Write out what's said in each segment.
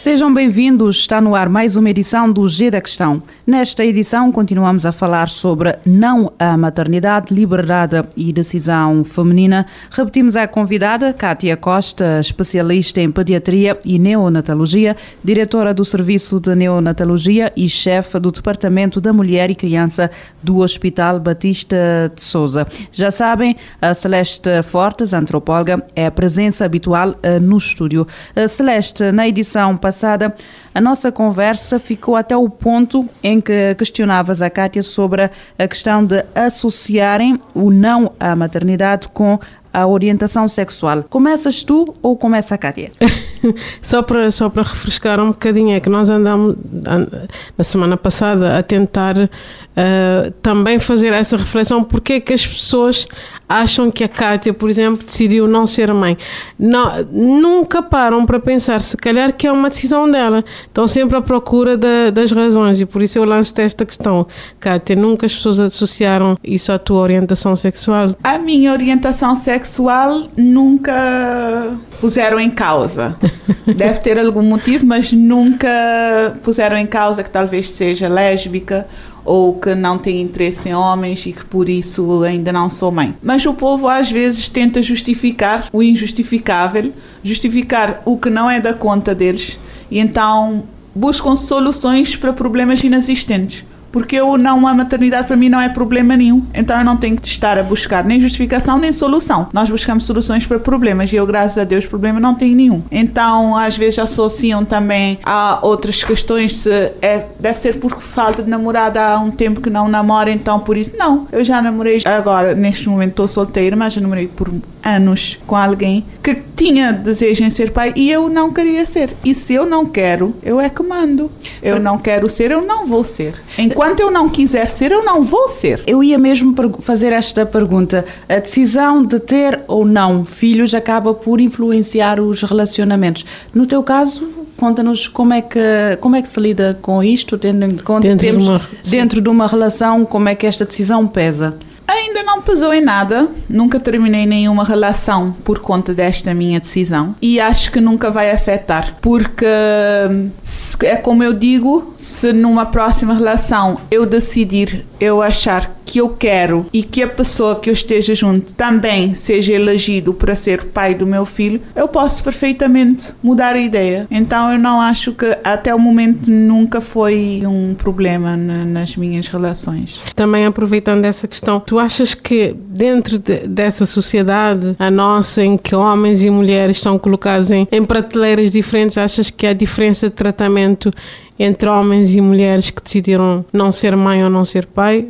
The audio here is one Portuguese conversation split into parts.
Sejam bem-vindos, está no ar mais uma edição do G da Questão. Nesta edição continuamos a falar sobre não a maternidade, liberdade e decisão feminina. Repetimos a convidada, Kátia Costa, especialista em pediatria e neonatologia, diretora do Serviço de Neonatologia e chefe do Departamento da Mulher e Criança do Hospital Batista de Souza. Já sabem, a Celeste Fortes, antropóloga, é a presença habitual uh, no estúdio. Uh, Celeste, na edição passada, a nossa conversa ficou até o ponto em que questionavas a Kátia sobre a questão de associarem o não à maternidade com a orientação sexual. Começas tu ou começa a Kátia? só para só para refrescar um bocadinho é que nós andamos na semana passada a tentar uh, também fazer essa reflexão porque é que as pessoas acham que a Kátia, por exemplo, decidiu não ser mãe. Não, nunca param para pensar, se calhar, que é uma decisão dela. Estão sempre à procura da, das razões e por isso eu lanço esta questão. Kátia, nunca as pessoas associaram isso à tua orientação sexual? A minha orientação sexual nunca puseram em causa. Deve ter algum motivo, mas nunca puseram em causa que talvez seja lésbica ou que não tem interesse em homens e que por isso ainda não sou mãe. Mas o povo às vezes tenta justificar o injustificável, justificar o que não é da conta deles e então buscam soluções para problemas inexistentes. Porque eu não, a maternidade para mim não é problema nenhum. Então eu não tenho que estar a buscar nem justificação nem solução. Nós buscamos soluções para problemas e eu, graças a Deus, problema não tenho nenhum. Então, às vezes associam também a outras questões se é, deve ser por falta de namorada há um tempo que não namora, então por isso. Não, eu já namorei agora, neste momento estou solteira, mas já namorei por anos com alguém que tinha desejo em ser pai e eu não queria ser. E se eu não quero, eu é que mando. Eu não quero ser, eu não vou ser. Enquanto eu não quiser ser, eu não vou ser. Eu ia mesmo fazer esta pergunta. A decisão de ter ou não filhos acaba por influenciar os relacionamentos. No teu caso, conta-nos como é que como é que se lida com isto, tendo em conta dentro, de uma, dentro de uma relação, como é que esta decisão pesa? Ainda não pesou em nada, nunca terminei nenhuma relação por conta desta minha decisão. E acho que nunca vai afetar, porque é como eu digo, se numa próxima relação eu decidir, eu achar que eu quero e que a pessoa que eu esteja junto também seja elegido para ser pai do meu filho, eu posso perfeitamente mudar a ideia. Então eu não acho que até o momento nunca foi um problema nas minhas relações. Também aproveitando essa questão, tu achas que dentro de, dessa sociedade, a nossa, em que homens e mulheres são colocados em, em prateleiras diferentes, achas que há diferença de tratamento entre homens e mulheres que decidiram não ser mãe ou não ser pai?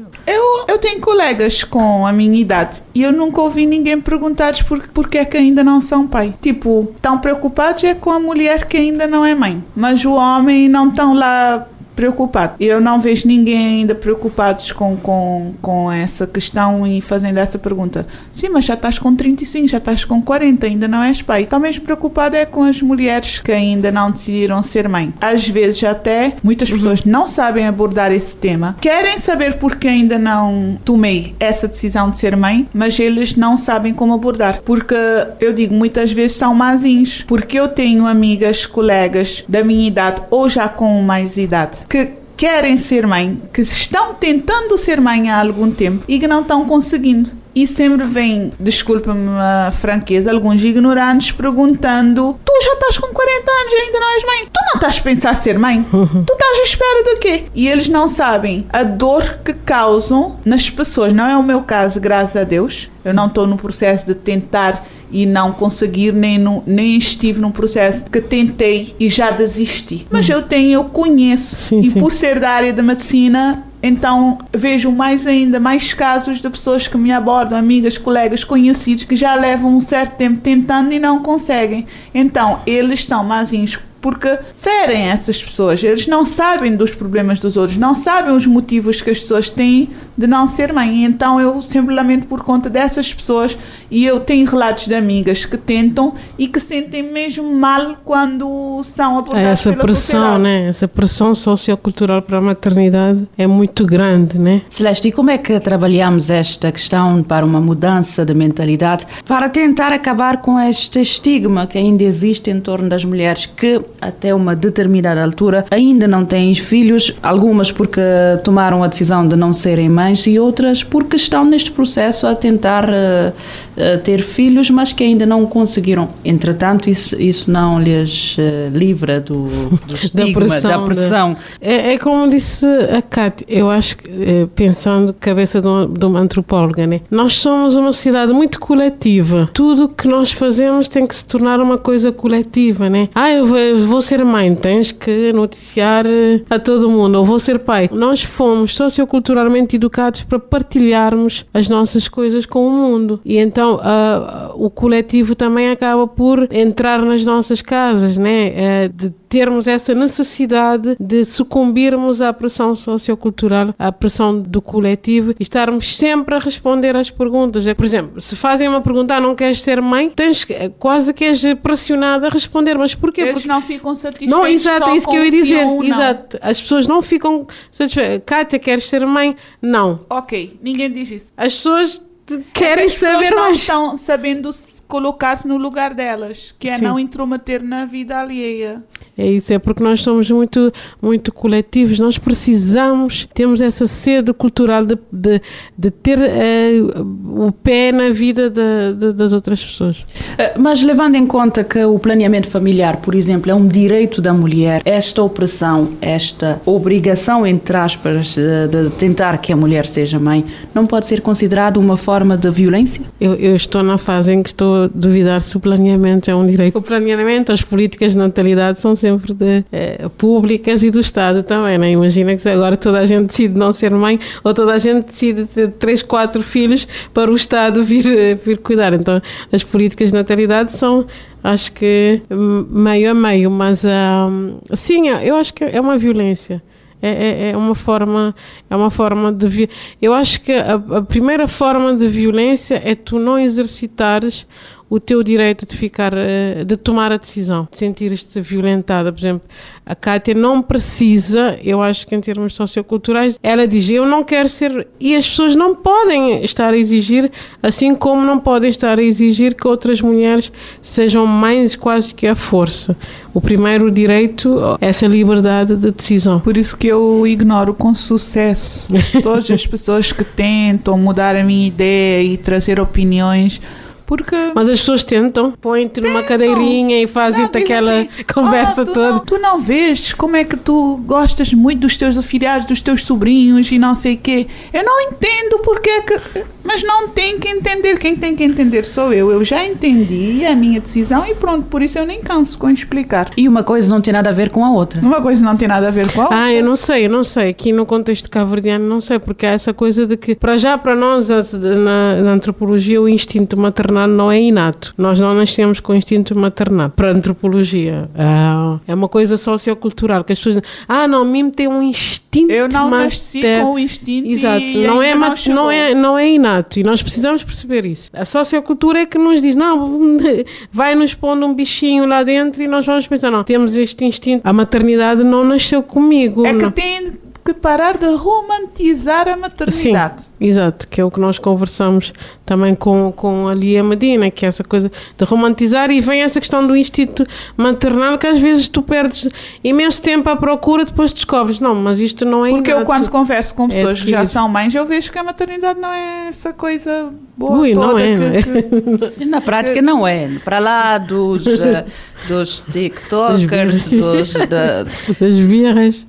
Eu, tenho colegas com a minha idade e eu nunca ouvi ninguém perguntar por, porque é que ainda não são pai. Tipo, tão preocupados é com a mulher que ainda não é mãe, mas o homem não estão lá preocupado. Eu não vejo ninguém ainda preocupados com, com, com essa questão e fazendo essa pergunta. Sim, mas já estás com 35, já estás com 40, ainda não és pai. Estou mesmo preocupado é com as mulheres que ainda não decidiram ser mãe. Às vezes até muitas pessoas uhum. não sabem abordar esse tema, querem saber porque ainda não tomei essa decisão de ser mãe, mas eles não sabem como abordar. Porque eu digo, muitas vezes são mazinhos, porque eu tenho amigas, colegas da minha idade ou já com mais idade que querem ser mãe, que estão tentando ser mãe há algum tempo e que não estão conseguindo. E sempre vem, desculpa-me a franqueza, alguns ignorantes perguntando: Tu já estás com 40 anos e ainda não és mãe? Tu não estás a pensar ser mãe? Tu estás à espera de quê? E eles não sabem a dor que causam nas pessoas. Não é o meu caso, graças a Deus. Eu não estou no processo de tentar e não conseguir, nem, no, nem estive num processo que tentei e já desisti. Mas eu tenho, eu conheço, sim, e sim. por ser da área da medicina, então vejo mais ainda mais casos de pessoas que me abordam, amigas, colegas, conhecidos, que já levam um certo tempo tentando e não conseguem. Então eles estão mais porque ferem essas pessoas. Eles não sabem dos problemas dos outros, não sabem os motivos que as pessoas têm de não ser mãe. Então eu sempre lamento por conta dessas pessoas e eu tenho relatos de amigas que tentam e que sentem mesmo mal quando são abordadas É essa pela pressão, sociedade. né? Essa pressão sociocultural para a maternidade é muito grande, né? Celeste, e como é que trabalhamos esta questão para uma mudança de mentalidade, para tentar acabar com este estigma que ainda existe em torno das mulheres que, até uma determinada altura, ainda não têm filhos, algumas porque tomaram a decisão de não serem mães e outras porque estão neste processo a tentar eh, eh, ter filhos, mas que ainda não conseguiram. Entretanto, isso, isso não lhes eh, livra do, do estigma, da pressão. É, é como disse a Cátia, eu acho que, pensando cabeça de uma, de uma antropóloga, né? nós somos uma sociedade muito coletiva. Tudo que nós fazemos tem que se tornar uma coisa coletiva. Né? Ah, eu vou, eu vou ser mãe, tens que noticiar a todo mundo, ou vou ser pai. Nós fomos socioculturalmente educados para partilharmos as nossas coisas com o mundo. E então ah, o coletivo também acaba por entrar nas nossas casas, né? Eh, de termos essa necessidade de sucumbirmos à pressão sociocultural, à pressão do coletivo e estarmos sempre a responder às perguntas. É, Por exemplo, se fazem uma pergunta, ah, não queres ser mãe, tens que- quase que és pressionada a responder. Mas porquê? Eles Porque não ficam satisfeitos não, exato, é isso que eu ia dizer. Exato. As pessoas não ficam satisfeitas. Kátia, queres ser mãe? Não. Ok, ninguém diz isso. As pessoas que querem saber não mais. estão sabendo se colocar-se no lugar delas, que é Sim. não intrometer na vida alheia. É isso, é porque nós somos muito, muito coletivos, nós precisamos, temos essa sede cultural de, de, de ter eh, o pé na vida da- da- das outras pessoas. Eh, Mas levando em conta que o planeamento familiar, por exemplo, é um direito da mulher, esta opressão, esta obrigação, entre aspas, eh, de tentar que a mulher seja mãe, não pode ser considerado uma forma de violência? Eu, eu estou na fase em que estou a duvidar se o planeamento é um direito. O planeamento, as políticas de natalidade são sempre de, eh, públicas e do Estado também, né? Imagina que agora toda a gente decide não ser mãe ou toda a gente decide ter três, quatro filhos para o Estado vir, eh, vir cuidar. Então, as políticas de natalidade são acho que meio a meio, mas hum, sim, eu acho que é uma violência. É, é, é uma forma é uma forma de eu acho que a, a primeira forma de violência é tu não exercitares o teu direito de ficar eh, de tomar a decisão de sentir-te violentada. Por exemplo a Kátia não precisa eu acho que em termos socioculturais ela diz eu não quero ser e as pessoas não podem estar a exigir assim como não podem estar a exigir que outras mulheres sejam mães quase que à força. O primeiro direito é essa liberdade de decisão. Por isso que eu ignoro com sucesso todas as pessoas que tentam mudar a minha ideia e trazer opiniões, porque Mas as pessoas tentam, põem-te numa cadeirinha e fazem-te aquela assim, conversa "Ah, tu toda. Não, tu não vês como é que tu gostas muito dos teus afilhados, dos teus sobrinhos e não sei o quê. Eu não entendo porque é que. Mas não tem que entender. Quem tem que entender sou eu. Eu já entendi a minha decisão e pronto. Por isso eu nem canso com explicar. E uma coisa não tem nada a ver com a outra. Uma coisa não tem nada a ver com a outra. Ah, eu não sei, eu não sei. Aqui no contexto cabo-verdiano, não sei, porque há essa coisa de que, para já, para nós, na, na antropologia, o instinto maternal não é inato. Nós não nascemos com o instinto maternal. Para a antropologia, ah, é uma coisa sociocultural, que as pessoas dizem, ah, não, mim tem um instinto Eu não nasci mater- com o instinto Exato, não é, não não, é, não é inato e nós precisamos perceber isso. A sociocultura é que nos diz, não, vai nos pondo um bichinho lá dentro e nós vamos pensar, não, temos este instinto. A maternidade não nasceu comigo. É que tem que parar de romantizar a Sim, maternidade. exato, que é o que nós conversamos também com, com a Lia Medina, que é essa coisa de romantizar e vem essa questão do instinto maternal que às vezes tu perdes imenso tempo à procura depois descobres, não, mas isto não é Porque eu quando converso com pessoas que já são mães, eu vejo que a maternidade não é essa coisa boa Ui, não toda é, que- não é? que- Na prática não é. Para lá dos, eh, dos tiktokers, dos... da- das birras.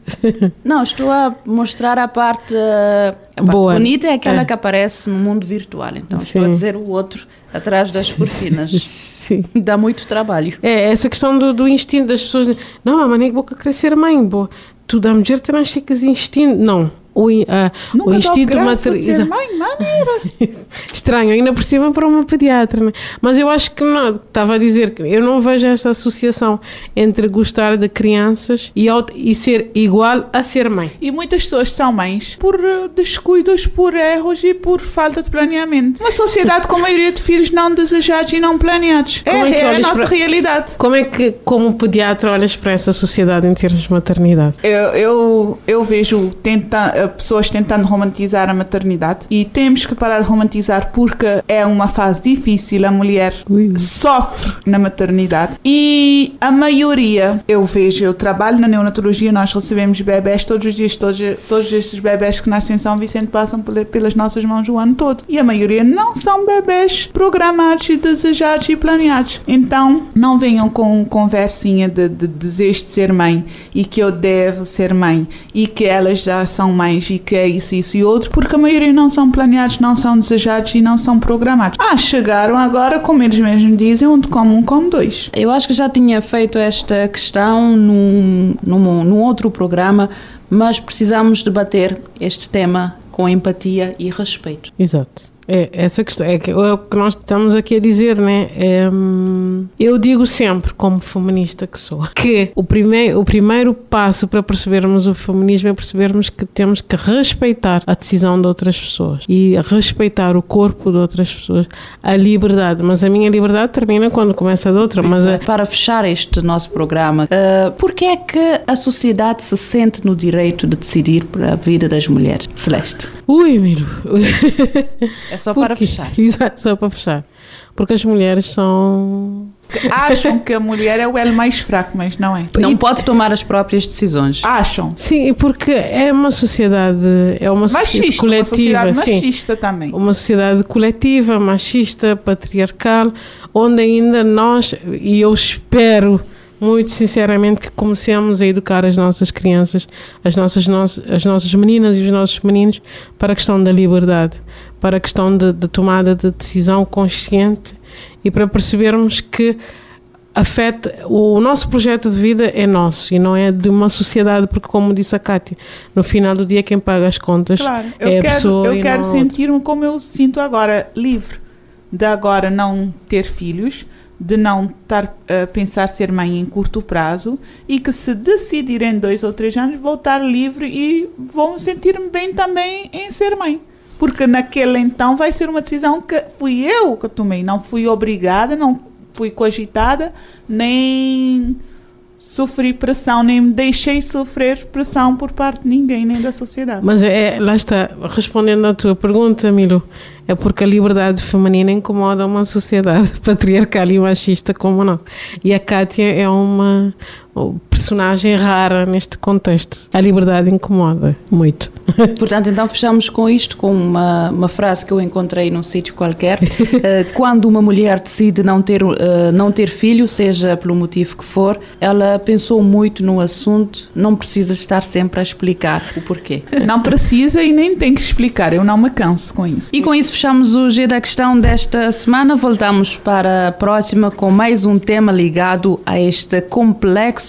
Não, estou a mostrar a parte, eh, a parte Boa. bonita, é aquela É. que aparece no mundo virtual. Então Sim. dizer o outro atrás das cortinas. Sim. Dá muito trabalho. É, essa questão do, do instinto das pessoas. Não, a maneira que querer ser mãe, boa. Tu da mulher terás chicas instinto. Não. O, in- a- o instinto graça de ser materno. mãe, maneira. Estranho, ainda por cima para uma pediatra, né? Mas eu acho que não, estava a dizer que eu não vejo esta associação entre gostar de crianças e, e ser igual a ser mãe. E muitas pessoas são mães por eh, descuidos, por erros e por falta de planeamento. Uma sociedade com a maioria de filhos não desejados e não planeados. É, é é a nossa para- realidade. Como é que, como pediatra, olhas para essa sociedade em termos de maternidade? Eu, eu, eu vejo tenta, eh, pessoas tentando romantizar a maternidade e temos que parar de romantizar porque é uma fase difícil, a mulher Ui. sofre na maternidade e a maioria, eu vejo, eu trabalho na neonatologia, nós recebemos bebés todos os dias, todos, todos estes bebés que nascem em São Vicente passam pela- pelas nossas mãos o ano todo e a maioria não são bebés programados e desejados e planeados. Então, não venham com conversinha de, de desejo de ser mãe e que eu devo ser mãe e que elas já são mães e que é isso, isso e outro, porque a maioria não são planeados, não são desejados e não são programados. Ah, chegaram agora, como eles mesmos dizem, onde come um, come dois. Eu acho que já tinha feito esta questão num, num, num outro programa, mas precisamos debater este tema com empatia e respeito. Exato. É, essa questão é, que, é o que nós estamos aqui a dizer, né? É, eu digo sempre, como feminista que sou, que o, primeiro o primeiro passo para percebermos o feminismo é percebermos que temos que respeitar a decisão de outras pessoas e respeitar o corpo de outras pessoas, a liberdade. Mas a minha liberdade termina quando começa a de outra. Mas a, Para fechar este nosso programa, uh, por que é que a sociedade se sente no direito de decidir para a vida das mulheres? Celeste, ui, Miro. é só para fechar. Exato, só para fechar. Porque as mulheres são. Acham que a mulher é o elo mais fraco, mas não é. Não pode tomar as próprias decisões. Acham. Sim, porque é uma sociedade. É uma sociedade Machista, uma coletiva. sociedade sim. machista também. Uma sociedade coletiva, machista, patriarcal, onde ainda nós, e eu espero muito sinceramente que comecemos a educar as nossas crianças, as nossas, nossas- as nossas meninas e os nossos meninos para a questão da liberdade, para a questão de, de tomada de decisão consciente e para percebermos que afeta o nosso projeto de vida é nosso e não é de uma sociedade porque como disse a Kátia no final do dia quem paga as contas Claro, eu é a quero, pessoa eu e quero sentir-me como eu sinto agora, livre de agora não ter filhos, de não estar a pensar ser mãe em curto prazo e que se decidir em dois ou três anos vou estar livre e vou sentir-me bem também em ser mãe. Porque naquele então vai ser uma decisão que fui eu que tomei, não fui obrigada, não fui cogitada, nem sofri pressão, nem me deixei sofrer pressão por parte de ninguém, nem da sociedade. Mas é, lá está, respondendo à tua pergunta, Milo, é porque a liberdade feminina incomoda uma sociedade patriarcal e machista como nós. E a Kátia é uma personagem rara neste contexto. A liberdade incomoda muito. Portanto, então fechamos com isto, com uma, uma frase que eu encontrei num sítio qualquer. Eh, quando uma mulher decide não ter, eh, não ter filho, seja pelo motivo que for, ela pensou muito no assunto, não precisa estar sempre a explicar o porquê. Não precisa e nem tem que explicar, eu não me canso com isso. E com isso fechamos o G da Questão desta semana. Voltamos para a próxima com mais um tema ligado a este complexo